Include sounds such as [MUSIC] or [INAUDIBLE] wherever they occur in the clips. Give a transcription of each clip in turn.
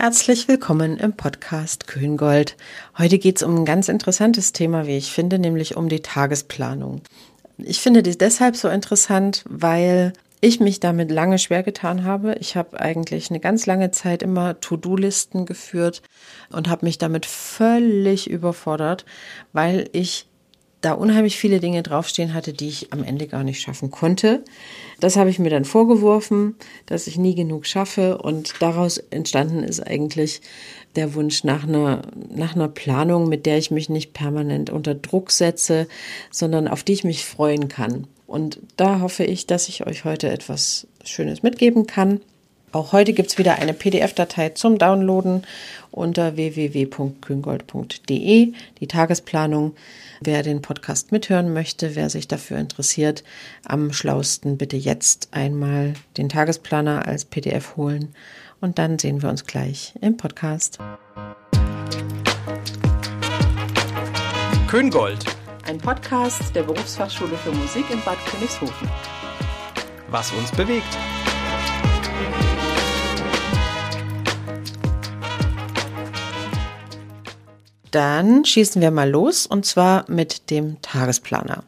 Herzlich willkommen im Podcast Köngold. Heute geht es um ein ganz interessantes Thema, wie ich finde, nämlich um die Tagesplanung. Ich finde die deshalb so interessant, weil ich mich damit lange schwer getan habe. Ich habe eigentlich eine ganz lange Zeit immer To-Do-Listen geführt und habe mich damit völlig überfordert, weil ich da unheimlich viele Dinge draufstehen hatte, die ich am Ende gar nicht schaffen konnte. Das habe ich mir dann vorgeworfen, dass ich nie genug schaffe und daraus entstanden ist eigentlich der Wunsch nach einer, nach einer Planung, mit der ich mich nicht permanent unter Druck setze, sondern auf die ich mich freuen kann. Und da hoffe ich, dass ich euch heute etwas Schönes mitgeben kann. Auch heute gibt es wieder eine PDF-Datei zum Downloaden unter www.küngold.de, die Tagesplanung. Wer den Podcast mithören möchte, wer sich dafür interessiert, am schlausten bitte jetzt einmal den Tagesplaner als PDF holen und dann sehen wir uns gleich im Podcast. Köngold. Ein Podcast der Berufsfachschule für Musik in Bad Königshofen. Was uns bewegt. Dann schießen wir mal los und zwar mit dem Tagesplaner.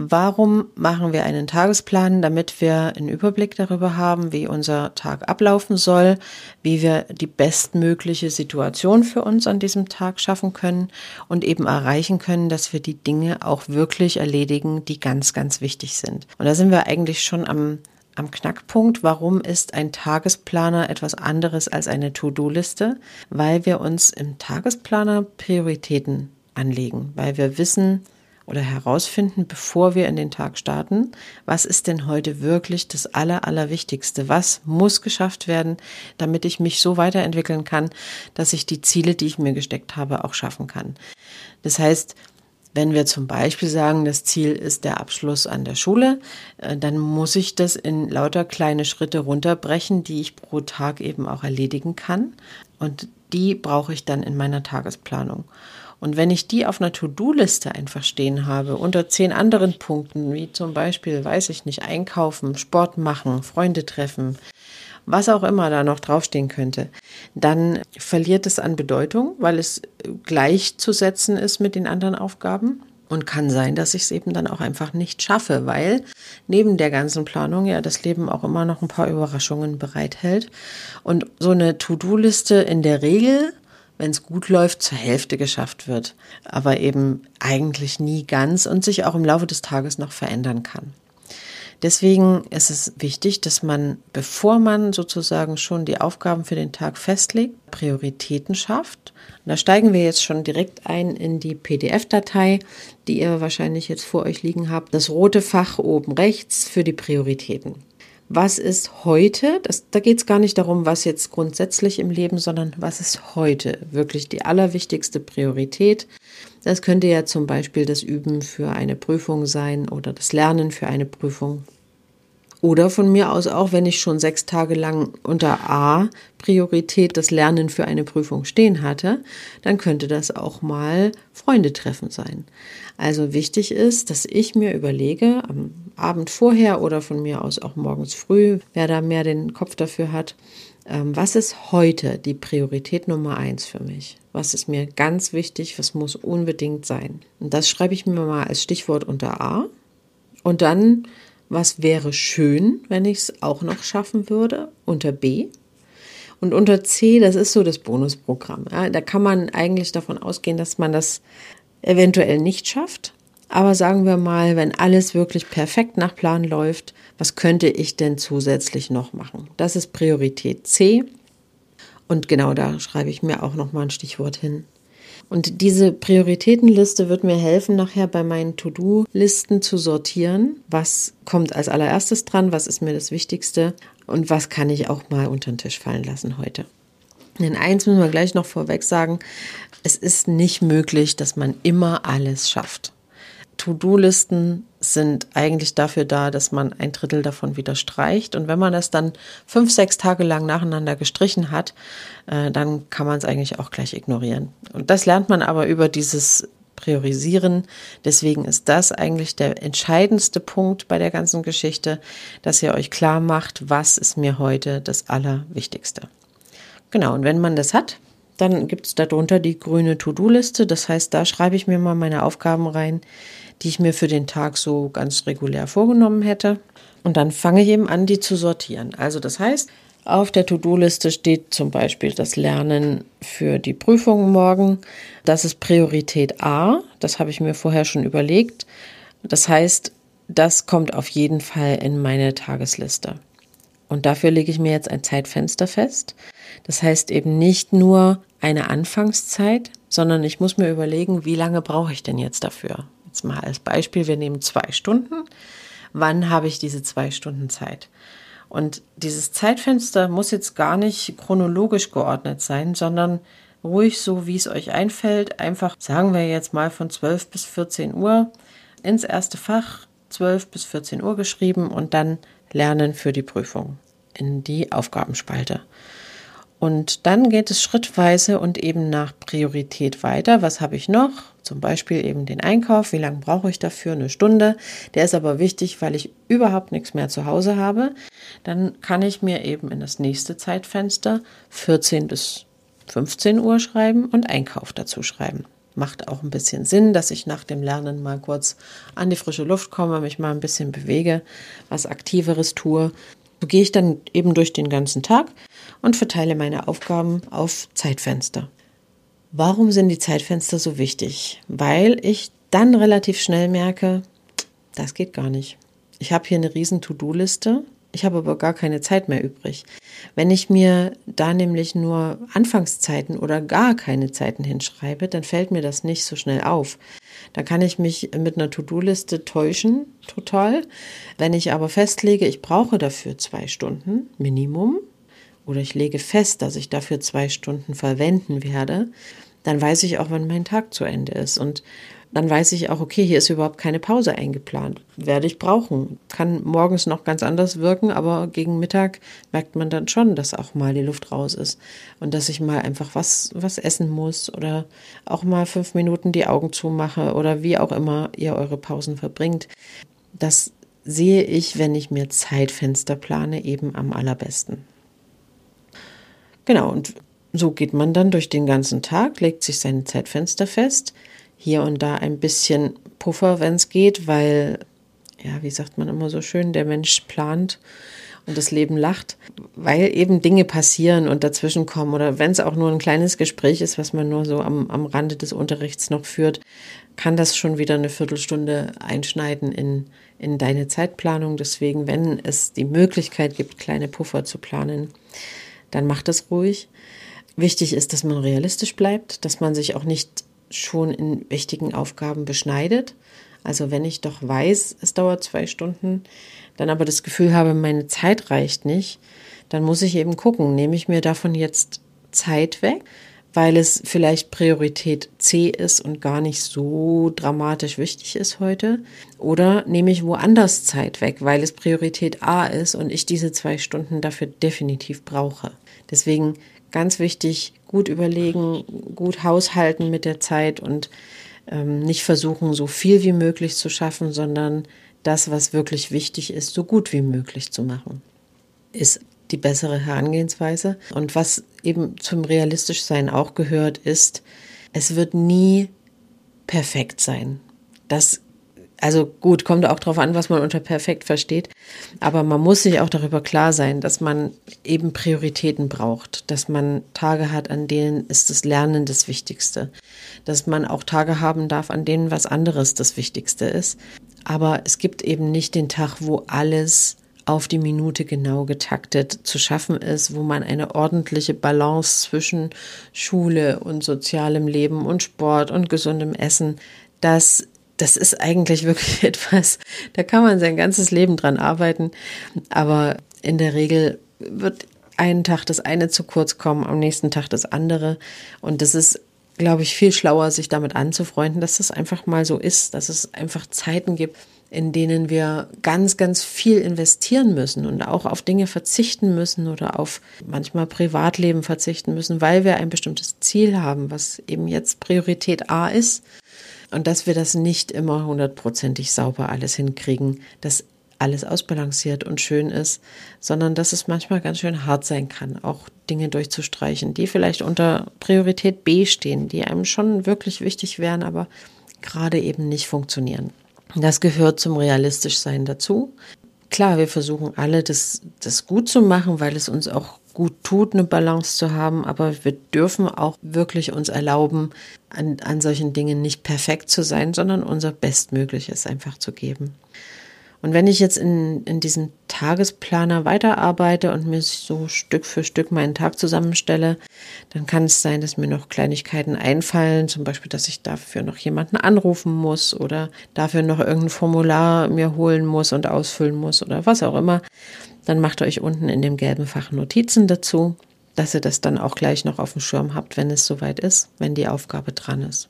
Warum machen wir einen Tagesplan? Damit wir einen Überblick darüber haben, wie unser Tag ablaufen soll, wie wir die bestmögliche Situation für uns an diesem Tag schaffen können und eben erreichen können, dass wir die Dinge auch wirklich erledigen, die ganz, ganz wichtig sind. Und da sind wir eigentlich schon am am Knackpunkt, warum ist ein Tagesplaner etwas anderes als eine To-Do-Liste? Weil wir uns im Tagesplaner Prioritäten anlegen, weil wir wissen oder herausfinden, bevor wir in den Tag starten, was ist denn heute wirklich das Aller, Allerwichtigste? Was muss geschafft werden, damit ich mich so weiterentwickeln kann, dass ich die Ziele, die ich mir gesteckt habe, auch schaffen kann? Das heißt, wenn wir zum Beispiel sagen, das Ziel ist der Abschluss an der Schule, äh, dann muss ich das in lauter kleine Schritte runterbrechen, die ich pro Tag eben auch erledigen kann. Und die brauche ich dann in meiner Tagesplanung. Und wenn ich die auf einer To-Do-Liste einfach stehen habe, unter zehn anderen Punkten, wie zum Beispiel, weiß ich nicht, einkaufen, Sport machen, Freunde treffen, was auch immer da noch draufstehen könnte, dann verliert es an Bedeutung, weil es gleichzusetzen ist mit den anderen Aufgaben. Und kann sein, dass ich es eben dann auch einfach nicht schaffe, weil neben der ganzen Planung ja das Leben auch immer noch ein paar Überraschungen bereithält. Und so eine To-Do-Liste in der Regel, wenn es gut läuft, zur Hälfte geschafft wird. Aber eben eigentlich nie ganz und sich auch im Laufe des Tages noch verändern kann. Deswegen ist es wichtig, dass man, bevor man sozusagen schon die Aufgaben für den Tag festlegt, Prioritäten schafft. Und da steigen wir jetzt schon direkt ein in die PDF-Datei, die ihr wahrscheinlich jetzt vor euch liegen habt. Das rote Fach oben rechts für die Prioritäten. Was ist heute? Das, da geht es gar nicht darum, was jetzt grundsätzlich im Leben, sondern was ist heute wirklich die allerwichtigste Priorität. Das könnte ja zum Beispiel das Üben für eine Prüfung sein oder das Lernen für eine Prüfung. Oder von mir aus auch, wenn ich schon sechs Tage lang unter A Priorität das Lernen für eine Prüfung stehen hatte, dann könnte das auch mal Freunde treffen sein. Also wichtig ist, dass ich mir überlege, am Abend vorher oder von mir aus auch morgens früh, wer da mehr den Kopf dafür hat, ähm, was ist heute die Priorität Nummer eins für mich? Was ist mir ganz wichtig? Was muss unbedingt sein? Und das schreibe ich mir mal als Stichwort unter A. Und dann, was wäre schön, wenn ich es auch noch schaffen würde, unter B. Und unter C, das ist so das Bonusprogramm. Ja, da kann man eigentlich davon ausgehen, dass man das eventuell nicht schafft. Aber sagen wir mal, wenn alles wirklich perfekt nach Plan läuft, was könnte ich denn zusätzlich noch machen? Das ist Priorität C. Und genau da schreibe ich mir auch noch mal ein Stichwort hin. Und diese Prioritätenliste wird mir helfen, nachher bei meinen To-Do-Listen zu sortieren. Was kommt als allererstes dran? Was ist mir das Wichtigste? Und was kann ich auch mal unter den Tisch fallen lassen heute? Denn eins müssen wir gleich noch vorweg sagen. Es ist nicht möglich, dass man immer alles schafft. To-Do-Listen sind eigentlich dafür da, dass man ein Drittel davon wieder streicht. Und wenn man das dann fünf, sechs Tage lang nacheinander gestrichen hat, äh, dann kann man es eigentlich auch gleich ignorieren. Und das lernt man aber über dieses Priorisieren. Deswegen ist das eigentlich der entscheidendste Punkt bei der ganzen Geschichte, dass ihr euch klar macht, was ist mir heute das Allerwichtigste. Genau, und wenn man das hat, dann gibt es darunter die grüne To-Do-Liste. Das heißt, da schreibe ich mir mal meine Aufgaben rein, die ich mir für den Tag so ganz regulär vorgenommen hätte. Und dann fange ich eben an, die zu sortieren. Also das heißt, auf der To-Do-Liste steht zum Beispiel das Lernen für die Prüfung morgen. Das ist Priorität A. Das habe ich mir vorher schon überlegt. Das heißt, das kommt auf jeden Fall in meine Tagesliste. Und dafür lege ich mir jetzt ein Zeitfenster fest. Das heißt eben nicht nur eine Anfangszeit, sondern ich muss mir überlegen, wie lange brauche ich denn jetzt dafür? Jetzt mal als Beispiel, wir nehmen zwei Stunden. Wann habe ich diese zwei Stunden Zeit? Und dieses Zeitfenster muss jetzt gar nicht chronologisch geordnet sein, sondern ruhig so, wie es euch einfällt. Einfach sagen wir jetzt mal von 12 bis 14 Uhr ins erste Fach, 12 bis 14 Uhr geschrieben und dann lernen für die Prüfung in die Aufgabenspalte. Und dann geht es schrittweise und eben nach Priorität weiter. Was habe ich noch? Zum Beispiel eben den Einkauf. Wie lange brauche ich dafür? Eine Stunde. Der ist aber wichtig, weil ich überhaupt nichts mehr zu Hause habe. Dann kann ich mir eben in das nächste Zeitfenster 14 bis 15 Uhr schreiben und Einkauf dazu schreiben. Macht auch ein bisschen Sinn, dass ich nach dem Lernen mal kurz an die frische Luft komme, mich mal ein bisschen bewege, was Aktiveres tue. So gehe ich dann eben durch den ganzen Tag und verteile meine Aufgaben auf Zeitfenster. Warum sind die Zeitfenster so wichtig? Weil ich dann relativ schnell merke, das geht gar nicht. Ich habe hier eine riesen To-Do-Liste, ich habe aber gar keine Zeit mehr übrig. Wenn ich mir da nämlich nur Anfangszeiten oder gar keine Zeiten hinschreibe, dann fällt mir das nicht so schnell auf. Da kann ich mich mit einer To-Do-Liste täuschen, total. Wenn ich aber festlege, ich brauche dafür zwei Stunden Minimum, oder ich lege fest, dass ich dafür zwei Stunden verwenden werde, dann weiß ich auch, wann mein Tag zu Ende ist. Und dann weiß ich auch, okay, hier ist überhaupt keine Pause eingeplant. Werde ich brauchen. Kann morgens noch ganz anders wirken, aber gegen Mittag merkt man dann schon, dass auch mal die Luft raus ist. Und dass ich mal einfach was, was essen muss oder auch mal fünf Minuten die Augen zumache oder wie auch immer ihr eure Pausen verbringt. Das sehe ich, wenn ich mir Zeitfenster plane, eben am allerbesten. Genau, und so geht man dann durch den ganzen Tag, legt sich seine Zeitfenster fest, hier und da ein bisschen Puffer, wenn es geht, weil, ja, wie sagt man immer so schön, der Mensch plant und das Leben lacht, weil eben Dinge passieren und dazwischen kommen oder wenn es auch nur ein kleines Gespräch ist, was man nur so am, am Rande des Unterrichts noch führt, kann das schon wieder eine Viertelstunde einschneiden in, in deine Zeitplanung. Deswegen, wenn es die Möglichkeit gibt, kleine Puffer zu planen, dann macht es ruhig. Wichtig ist, dass man realistisch bleibt, dass man sich auch nicht schon in wichtigen Aufgaben beschneidet. Also wenn ich doch weiß, es dauert zwei Stunden, dann aber das Gefühl habe, meine Zeit reicht nicht, dann muss ich eben gucken, nehme ich mir davon jetzt Zeit weg, weil es vielleicht Priorität C ist und gar nicht so dramatisch wichtig ist heute, oder nehme ich woanders Zeit weg, weil es Priorität A ist und ich diese zwei Stunden dafür definitiv brauche. Deswegen ganz wichtig, gut überlegen, gut haushalten mit der Zeit und ähm, nicht versuchen, so viel wie möglich zu schaffen, sondern das, was wirklich wichtig ist, so gut wie möglich zu machen. Ist die bessere Herangehensweise. Und was eben zum Realistischsein auch gehört, ist, es wird nie perfekt sein. Das also gut, kommt auch darauf an, was man unter perfekt versteht. Aber man muss sich auch darüber klar sein, dass man eben Prioritäten braucht, dass man Tage hat, an denen ist das Lernen das Wichtigste, dass man auch Tage haben darf, an denen was anderes das Wichtigste ist. Aber es gibt eben nicht den Tag, wo alles auf die Minute genau getaktet zu schaffen ist, wo man eine ordentliche Balance zwischen Schule und sozialem Leben und Sport und gesundem Essen, das das ist eigentlich wirklich [LAUGHS] etwas, da kann man sein ganzes Leben dran arbeiten. Aber in der Regel wird einen Tag das eine zu kurz kommen, am nächsten Tag das andere. Und das ist, glaube ich, viel schlauer, sich damit anzufreunden, dass das einfach mal so ist, dass es einfach Zeiten gibt, in denen wir ganz, ganz viel investieren müssen und auch auf Dinge verzichten müssen oder auf manchmal Privatleben verzichten müssen, weil wir ein bestimmtes Ziel haben, was eben jetzt Priorität A ist und dass wir das nicht immer hundertprozentig sauber alles hinkriegen, das alles ausbalanciert und schön ist, sondern dass es manchmal ganz schön hart sein kann, auch Dinge durchzustreichen, die vielleicht unter Priorität B stehen, die einem schon wirklich wichtig wären, aber gerade eben nicht funktionieren. Das gehört zum Realistischsein dazu. Klar, wir versuchen alle, das, das gut zu machen, weil es uns auch gut tut, eine Balance zu haben, aber wir dürfen auch wirklich uns erlauben, an, an solchen Dingen nicht perfekt zu sein, sondern unser Bestmögliches einfach zu geben. Und wenn ich jetzt in, in diesem Tagesplaner weiterarbeite und mir so Stück für Stück meinen Tag zusammenstelle, dann kann es sein, dass mir noch Kleinigkeiten einfallen, zum Beispiel, dass ich dafür noch jemanden anrufen muss oder dafür noch irgendein Formular mir holen muss und ausfüllen muss oder was auch immer. Dann macht euch unten in dem gelben Fach Notizen dazu, dass ihr das dann auch gleich noch auf dem Schirm habt, wenn es soweit ist, wenn die Aufgabe dran ist.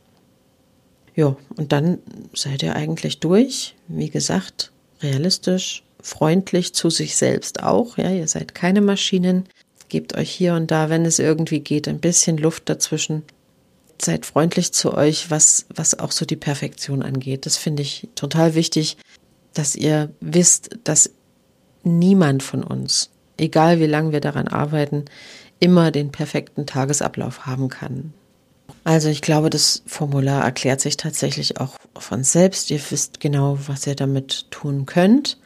Ja, und dann seid ihr eigentlich durch. Wie gesagt, realistisch, freundlich zu sich selbst auch. Ja, ihr seid keine Maschinen. Gebt euch hier und da, wenn es irgendwie geht, ein bisschen Luft dazwischen. Seid freundlich zu euch, was, was auch so die Perfektion angeht. Das finde ich total wichtig, dass ihr wisst, dass niemand von uns, egal wie lange wir daran arbeiten, immer den perfekten Tagesablauf haben kann. Also ich glaube, das Formular erklärt sich tatsächlich auch von selbst. Ihr wisst genau, was ihr damit tun könnt.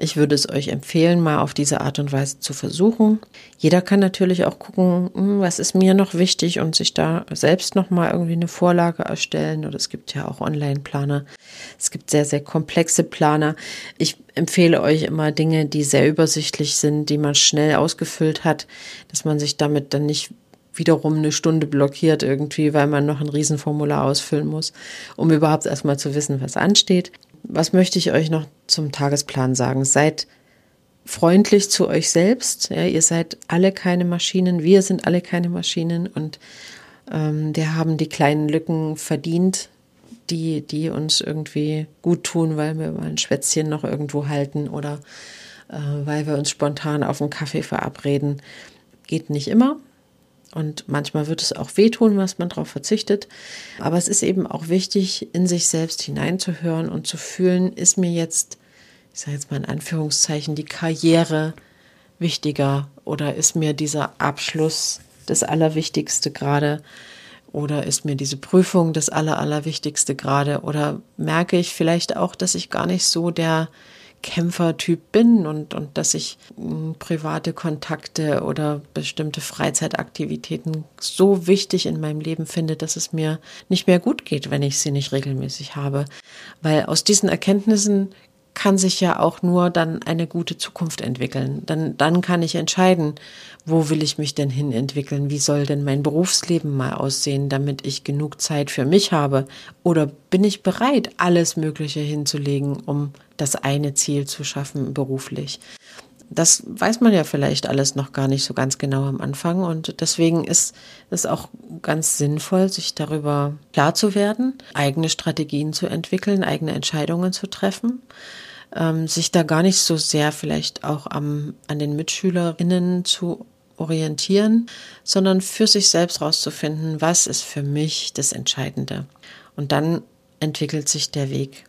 Ich würde es euch empfehlen, mal auf diese Art und Weise zu versuchen. Jeder kann natürlich auch gucken, hm, was ist mir noch wichtig und sich da selbst noch mal irgendwie eine Vorlage erstellen. Oder es gibt ja auch Online-Planer. Es gibt sehr, sehr komplexe Planer. Ich empfehle euch immer Dinge, die sehr übersichtlich sind, die man schnell ausgefüllt hat, dass man sich damit dann nicht wiederum eine Stunde blockiert irgendwie, weil man noch ein Riesenformular ausfüllen muss, um überhaupt erstmal zu wissen, was ansteht. Was möchte ich euch noch zum Tagesplan sagen? Seid freundlich zu euch selbst. Ja, ihr seid alle keine Maschinen, wir sind alle keine Maschinen und ähm, wir haben die kleinen Lücken verdient, die, die uns irgendwie gut tun, weil wir mal ein Schwätzchen noch irgendwo halten oder äh, weil wir uns spontan auf einen Kaffee verabreden. Geht nicht immer, und manchmal wird es auch wehtun, was man darauf verzichtet. Aber es ist eben auch wichtig, in sich selbst hineinzuhören und zu fühlen, ist mir jetzt, ich sage jetzt mal in Anführungszeichen, die Karriere wichtiger oder ist mir dieser Abschluss das Allerwichtigste gerade oder ist mir diese Prüfung das Aller, Allerwichtigste gerade oder merke ich vielleicht auch, dass ich gar nicht so der Kämpfertyp bin und, und dass ich hm, private Kontakte oder bestimmte Freizeitaktivitäten so wichtig in meinem Leben finde, dass es mir nicht mehr gut geht, wenn ich sie nicht regelmäßig habe. Weil aus diesen Erkenntnissen kann sich ja auch nur dann eine gute Zukunft entwickeln. Dann, dann kann ich entscheiden, wo will ich mich denn hin entwickeln? Wie soll denn mein Berufsleben mal aussehen, damit ich genug Zeit für mich habe? Oder bin ich bereit, alles Mögliche hinzulegen, um das eine Ziel zu schaffen beruflich? Das weiß man ja vielleicht alles noch gar nicht so ganz genau am Anfang und deswegen ist es auch ganz sinnvoll, sich darüber klar zu werden, eigene Strategien zu entwickeln, eigene Entscheidungen zu treffen ähm, sich da gar nicht so sehr vielleicht auch am, an den Mitschülerinnen zu orientieren, sondern für sich selbst rauszufinden, was ist für mich das Entscheidende. Und dann entwickelt sich der Weg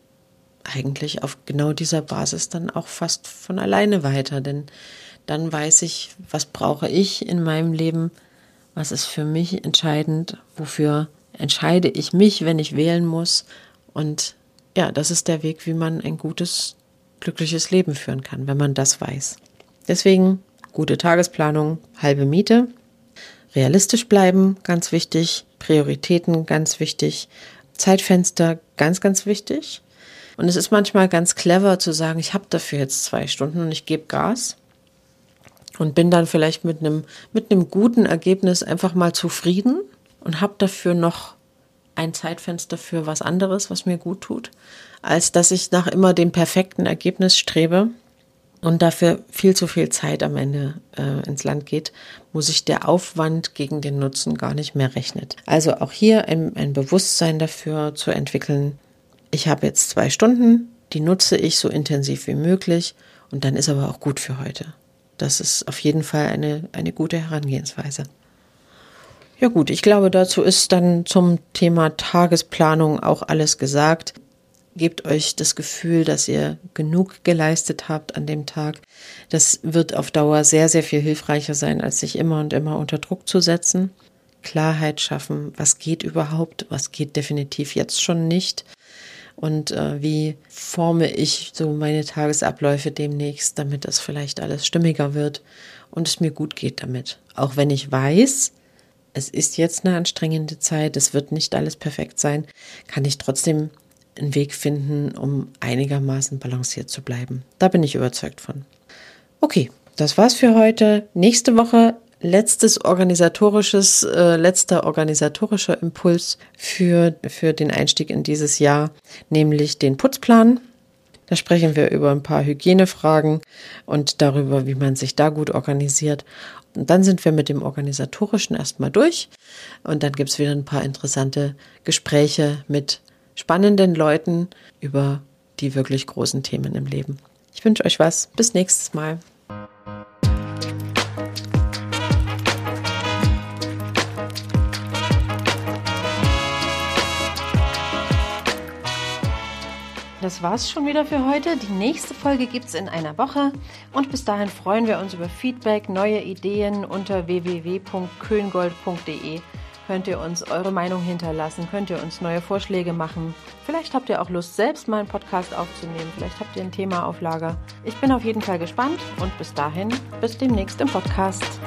eigentlich auf genau dieser Basis dann auch fast von alleine weiter, denn dann weiß ich, was brauche ich in meinem Leben, was ist für mich entscheidend, wofür entscheide ich mich, wenn ich wählen muss. Und ja, das ist der Weg, wie man ein gutes glückliches Leben führen kann, wenn man das weiß. Deswegen gute Tagesplanung, halbe Miete, realistisch bleiben, ganz wichtig, Prioritäten, ganz wichtig, Zeitfenster, ganz, ganz wichtig. Und es ist manchmal ganz clever zu sagen, ich habe dafür jetzt zwei Stunden und ich gebe Gas und bin dann vielleicht mit einem, mit guten Ergebnis einfach mal zufrieden und habe dafür noch ein Zeitfenster für was anderes, was mir gut tut, als dass ich nach immer dem perfekten Ergebnis strebe und dafür viel zu viel Zeit am Ende äh, ins Land geht, wo sich der Aufwand gegen den Nutzen gar nicht mehr rechnet. Also auch hier ein, ein Bewusstsein dafür zu entwickeln, ich habe jetzt zwei Stunden, die nutze ich so intensiv wie möglich und dann ist aber auch gut für heute. Das ist auf jeden Fall eine, eine gute Herangehensweise. Ja gut, ich glaube, dazu ist dann zum Thema Tagesplanung auch alles gesagt. gebt euch das Gefühl, dass ihr genug geleistet habt an dem Tag. Das wird auf Dauer sehr, sehr viel hilfreicher sein, als sich immer und immer unter Druck zu setzen. Klarheit schaffen, was geht überhaupt, was geht definitiv jetzt schon nicht und äh, wie forme ich so meine Tagesabläufe demnächst, damit das vielleicht alles stimmiger wird und es mir gut geht damit. Auch wenn ich weiß, es ist jetzt eine anstrengende Zeit, es wird nicht alles perfekt sein, kann ich trotzdem einen Weg finden, um einigermaßen balanciert zu bleiben. Da bin ich überzeugt von. Okay, das war's für heute. Nächste Woche letztes organisatorisches, äh, letzter organisatorischer Impuls für, für den Einstieg in dieses Jahr, nämlich den Putzplan. Da sprechen wir über ein paar Hygienefragen und darüber, wie man sich da gut organisiert. Und dann sind wir mit dem Organisatorischen erstmal durch. Und dann gibt's wieder ein paar interessante Gespräche mit spannenden Leuten über die wirklich großen Themen im Leben. Ich wünsche euch was. Bis nächstes Mal. Das war's schon wieder für heute. Die nächste Folge gibt's in einer Woche. Und bis dahin freuen wir uns über Feedback, neue Ideen unter www.köngold.de. Könnt ihr uns eure Meinung hinterlassen, könnt ihr uns neue Vorschläge machen. Vielleicht habt ihr auch Lust, selbst mal einen Podcast aufzunehmen. Vielleicht habt ihr ein Thema auf Lager. Ich bin auf jeden Fall gespannt und bis dahin, bis demnächst im Podcast.